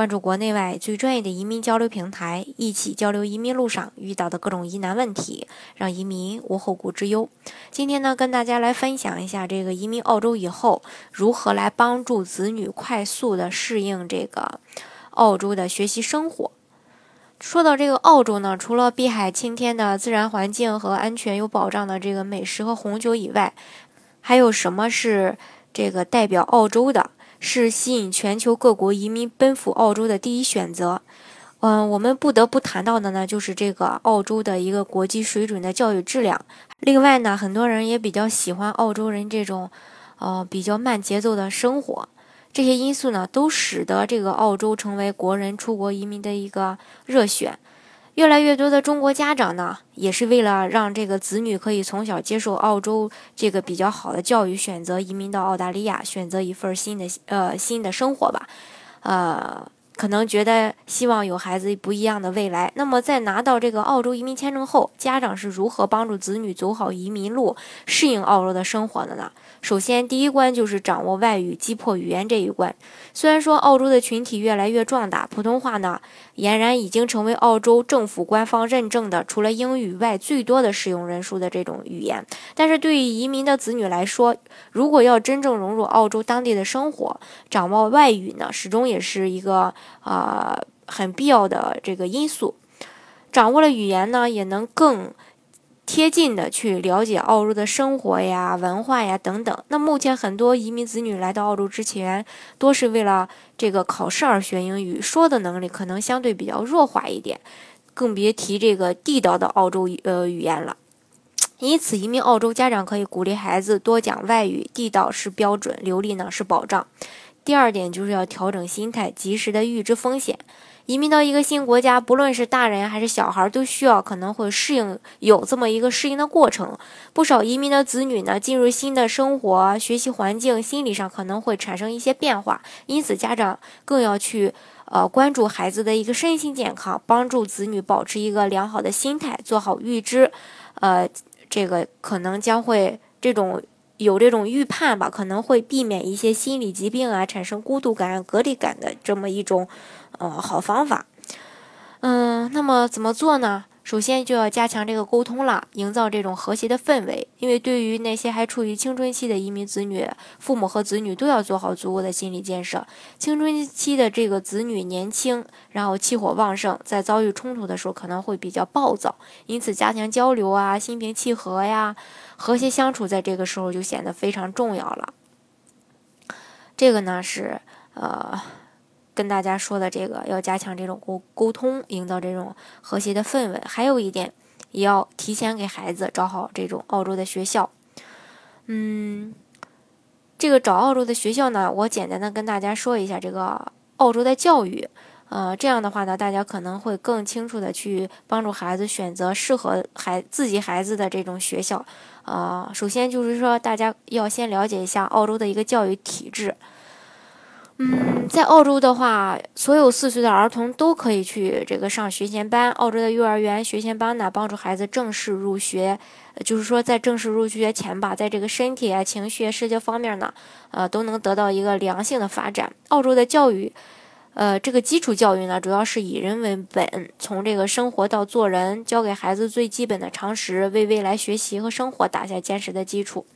关注国内外最专业的移民交流平台，一起交流移民路上遇到的各种疑难问题，让移民无后顾之忧。今天呢，跟大家来分享一下这个移民澳洲以后，如何来帮助子女快速的适应这个澳洲的学习生活。说到这个澳洲呢，除了碧海青天的自然环境和安全有保障的这个美食和红酒以外，还有什么是这个代表澳洲的？是吸引全球各国移民奔赴澳洲的第一选择。嗯，我们不得不谈到的呢，就是这个澳洲的一个国际水准的教育质量。另外呢，很多人也比较喜欢澳洲人这种，呃，比较慢节奏的生活。这些因素呢，都使得这个澳洲成为国人出国移民的一个热选。越来越多的中国家长呢，也是为了让这个子女可以从小接受澳洲这个比较好的教育，选择移民到澳大利亚，选择一份新的呃新的生活吧，呃。可能觉得希望有孩子不一样的未来。那么在拿到这个澳洲移民签证后，家长是如何帮助子女走好移民路，适应澳洲的生活的呢？首先，第一关就是掌握外语，击破语言这一关。虽然说澳洲的群体越来越壮大，普通话呢俨然已经成为澳洲政府官方认证的除了英语外最多的使用人数的这种语言。但是对于移民的子女来说，如果要真正融入澳洲当地的生活，掌握外语呢，始终也是一个。啊，很必要的这个因素，掌握了语言呢，也能更贴近的去了解澳洲的生活呀、文化呀等等。那目前很多移民子女来到澳洲之前，多是为了这个考试而学英语，说的能力可能相对比较弱化一点，更别提这个地道的澳洲呃语言了。因此，移民澳洲家长可以鼓励孩子多讲外语，地道是标准，流利呢是保障。第二点就是要调整心态，及时的预知风险。移民到一个新国家，不论是大人还是小孩，都需要可能会适应，有这么一个适应的过程。不少移民的子女呢，进入新的生活、学习环境，心理上可能会产生一些变化。因此，家长更要去呃关注孩子的一个身心健康，帮助子女保持一个良好的心态，做好预知。呃，这个可能将会这种。有这种预判吧，可能会避免一些心理疾病啊，产生孤独感、隔离感的这么一种，呃，好方法。嗯，那么怎么做呢？首先就要加强这个沟通了，营造这种和谐的氛围。因为对于那些还处于青春期的移民子女，父母和子女都要做好足够的心理建设。青春期的这个子女年轻，然后气火旺盛，在遭遇冲突的时候可能会比较暴躁，因此加强交流啊，心平气和呀。和谐相处，在这个时候就显得非常重要了。这个呢是呃，跟大家说的这个要加强这种沟沟通，营造这种和谐的氛围。还有一点，也要提前给孩子找好这种澳洲的学校。嗯，这个找澳洲的学校呢，我简单的跟大家说一下这个澳洲的教育。呃，这样的话呢，大家可能会更清楚的去帮助孩子选择适合孩自己孩子的这种学校。呃，首先就是说，大家要先了解一下澳洲的一个教育体制。嗯，在澳洲的话，所有四岁的儿童都可以去这个上学前班。澳洲的幼儿园学前班呢，帮助孩子正式入学，就是说在正式入学前吧，在这个身体啊、情绪、社交方面呢，呃，都能得到一个良性的发展。澳洲的教育。呃，这个基础教育呢，主要是以人为本，从这个生活到做人，教给孩子最基本的常识，为未来学习和生活打下坚实的基础。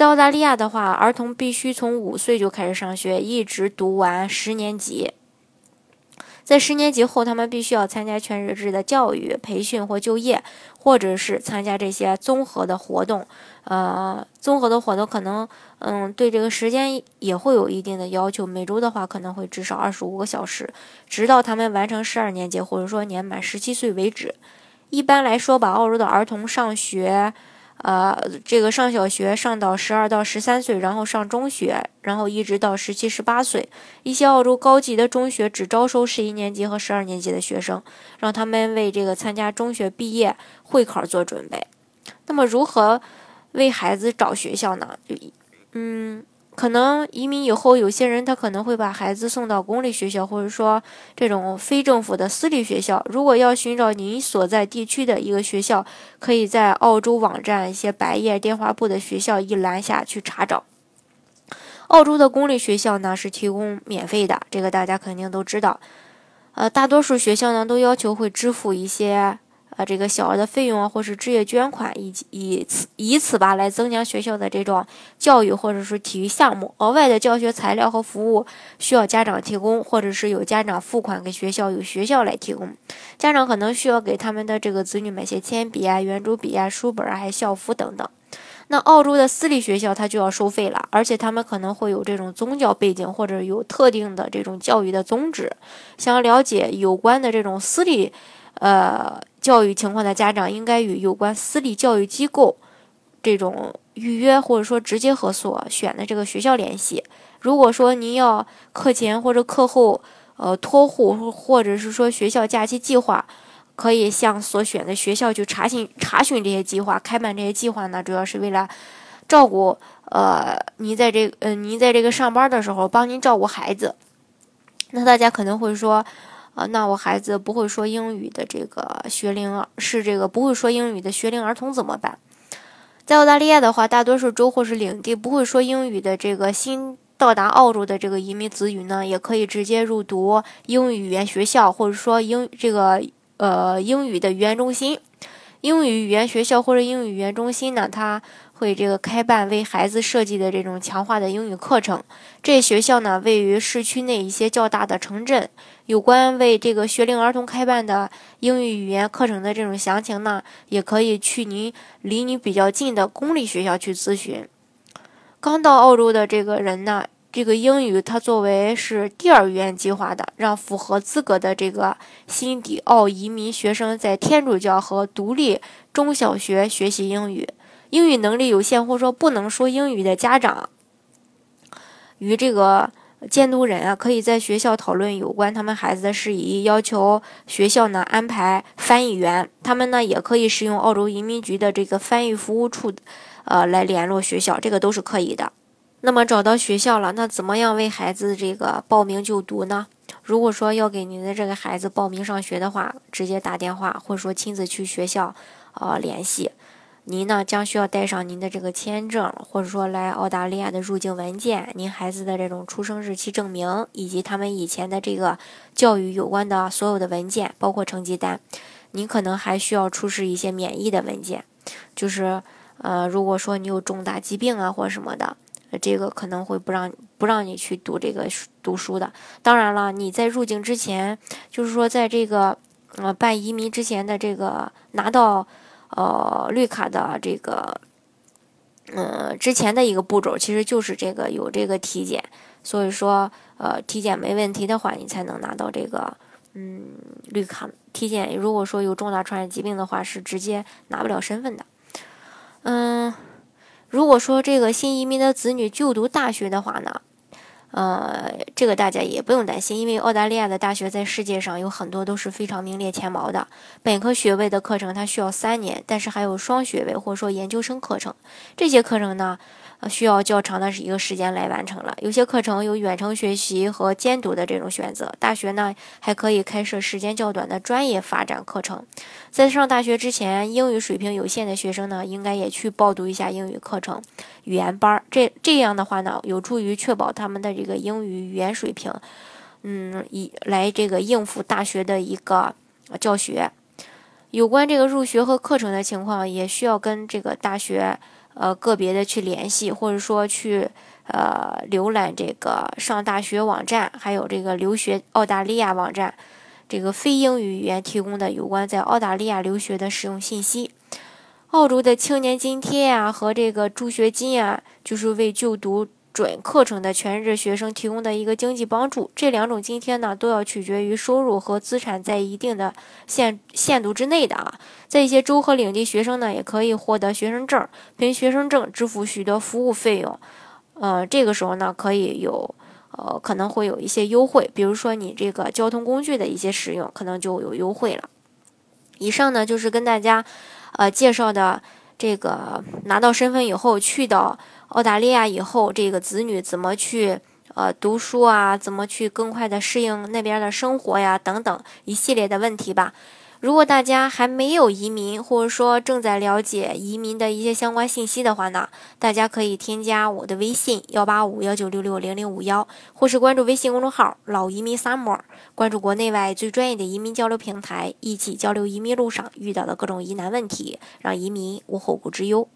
在澳大利亚的话，儿童必须从五岁就开始上学，一直读完十年级。在十年级后，他们必须要参加全日制的教育培训或就业，或者是参加这些综合的活动。呃，综合的活动可能，嗯，对这个时间也会有一定的要求。每周的话，可能会至少二十五个小时，直到他们完成十二年级或者说年满十七岁为止。一般来说吧，澳洲的儿童上学。呃，这个上小学上到十二到十三岁，然后上中学，然后一直到十七、十八岁。一些澳洲高级的中学只招收十一年级和十二年级的学生，让他们为这个参加中学毕业会考做准备。那么，如何为孩子找学校呢？嗯。可能移民以后，有些人他可能会把孩子送到公立学校，或者说这种非政府的私立学校。如果要寻找您所在地区的一个学校，可以在澳洲网站一些白页电话簿的学校一栏下去查找。澳洲的公立学校呢是提供免费的，这个大家肯定都知道。呃，大多数学校呢都要求会支付一些。这个小额的费用啊，或是置业捐款，以及以此以此吧，来增强学校的这种教育或者是体育项目。额外的教学材料和服务需要家长提供，或者是有家长付款给学校，由学校来提供。家长可能需要给他们的这个子女买些铅笔啊、圆珠笔啊、书本啊，还有校服等等。那澳洲的私立学校它就要收费了，而且他们可能会有这种宗教背景，或者有特定的这种教育的宗旨。想要了解有关的这种私立。呃，教育情况的家长应该与有关私立教育机构这种预约，或者说直接和所选的这个学校联系。如果说您要课前或者课后，呃，托护，或者是说学校假期计划，可以向所选的学校去查询查询这些计划。开办这些计划呢，主要是为了照顾呃，您在这呃，您在这个上班的时候帮您照顾孩子。那大家可能会说。那我孩子不会说英语的这个学龄是这个不会说英语的学龄儿童怎么办？在澳大利亚的话，大多数州或是领地不会说英语的这个新到达澳洲的这个移民子女呢，也可以直接入读英语语言学校，或者说英这个呃英语的语言中心。英语语言学校或者英语语言中心呢，它会这个开办为孩子设计的这种强化的英语课程。这学校呢，位于市区内一些较大的城镇。有关为这个学龄儿童开办的英语语言课程的这种详情呢，也可以去您离你比较近的公立学校去咨询。刚到澳洲的这个人呢，这个英语它作为是第二语言计划的，让符合资格的这个新抵澳移民学生在天主教和独立中小学学习英语。英语能力有限或者说不能说英语的家长，与这个。监督人啊，可以在学校讨论有关他们孩子的事宜，要求学校呢安排翻译员。他们呢也可以使用澳洲移民局的这个翻译服务处，呃，来联络学校，这个都是可以的。那么找到学校了，那怎么样为孩子这个报名就读呢？如果说要给您的这个孩子报名上学的话，直接打电话或者说亲自去学校，呃，联系。您呢将需要带上您的这个签证，或者说来澳大利亚的入境文件，您孩子的这种出生日期证明，以及他们以前的这个教育有关的所有的文件，包括成绩单。您可能还需要出示一些免疫的文件，就是呃，如果说你有重大疾病啊或什么的，这个可能会不让不让你去读这个读书的。当然了，你在入境之前，就是说在这个呃办移民之前的这个拿到。呃，绿卡的这个，嗯，之前的一个步骤其实就是这个有这个体检，所以说，呃，体检没问题的话，你才能拿到这个，嗯，绿卡。体检如果说有重大传染疾病的话，是直接拿不了身份的。嗯，如果说这个新移民的子女就读大学的话呢？呃，这个大家也不用担心，因为澳大利亚的大学在世界上有很多都是非常名列前茅的。本科学位的课程它需要三年，但是还有双学位或者说研究生课程，这些课程呢。需要较长的一个时间来完成了。有些课程有远程学习和监督的这种选择。大学呢还可以开设时间较短的专业发展课程。在上大学之前，英语水平有限的学生呢，应该也去报读一下英语课程、语言班儿。这这样的话呢，有助于确保他们的这个英语语言水平，嗯，以来这个应付大学的一个教学。有关这个入学和课程的情况，也需要跟这个大学。呃，个别的去联系，或者说去呃浏览这个上大学网站，还有这个留学澳大利亚网站，这个非英语语言提供的有关在澳大利亚留学的使用信息。澳洲的青年津贴啊和这个助学金啊，就是为就读。准课程的全日制学生提供的一个经济帮助，这两种津贴呢都要取决于收入和资产在一定的限限度之内的啊。在一些州和领地，学生呢也可以获得学生证，凭学生证支付许多服务费用。呃，这个时候呢可以有呃可能会有一些优惠，比如说你这个交通工具的一些使用可能就有优惠了。以上呢就是跟大家呃介绍的这个拿到身份以后去到。澳大利亚以后，这个子女怎么去呃读书啊，怎么去更快的适应那边的生活呀，等等一系列的问题吧。如果大家还没有移民，或者说正在了解移民的一些相关信息的话呢，大家可以添加我的微信幺八五幺九六六零零五幺，或是关注微信公众号“老移民 summer”，关注国内外最专业的移民交流平台，一起交流移民路上遇到的各种疑难问题，让移民无后顾之忧。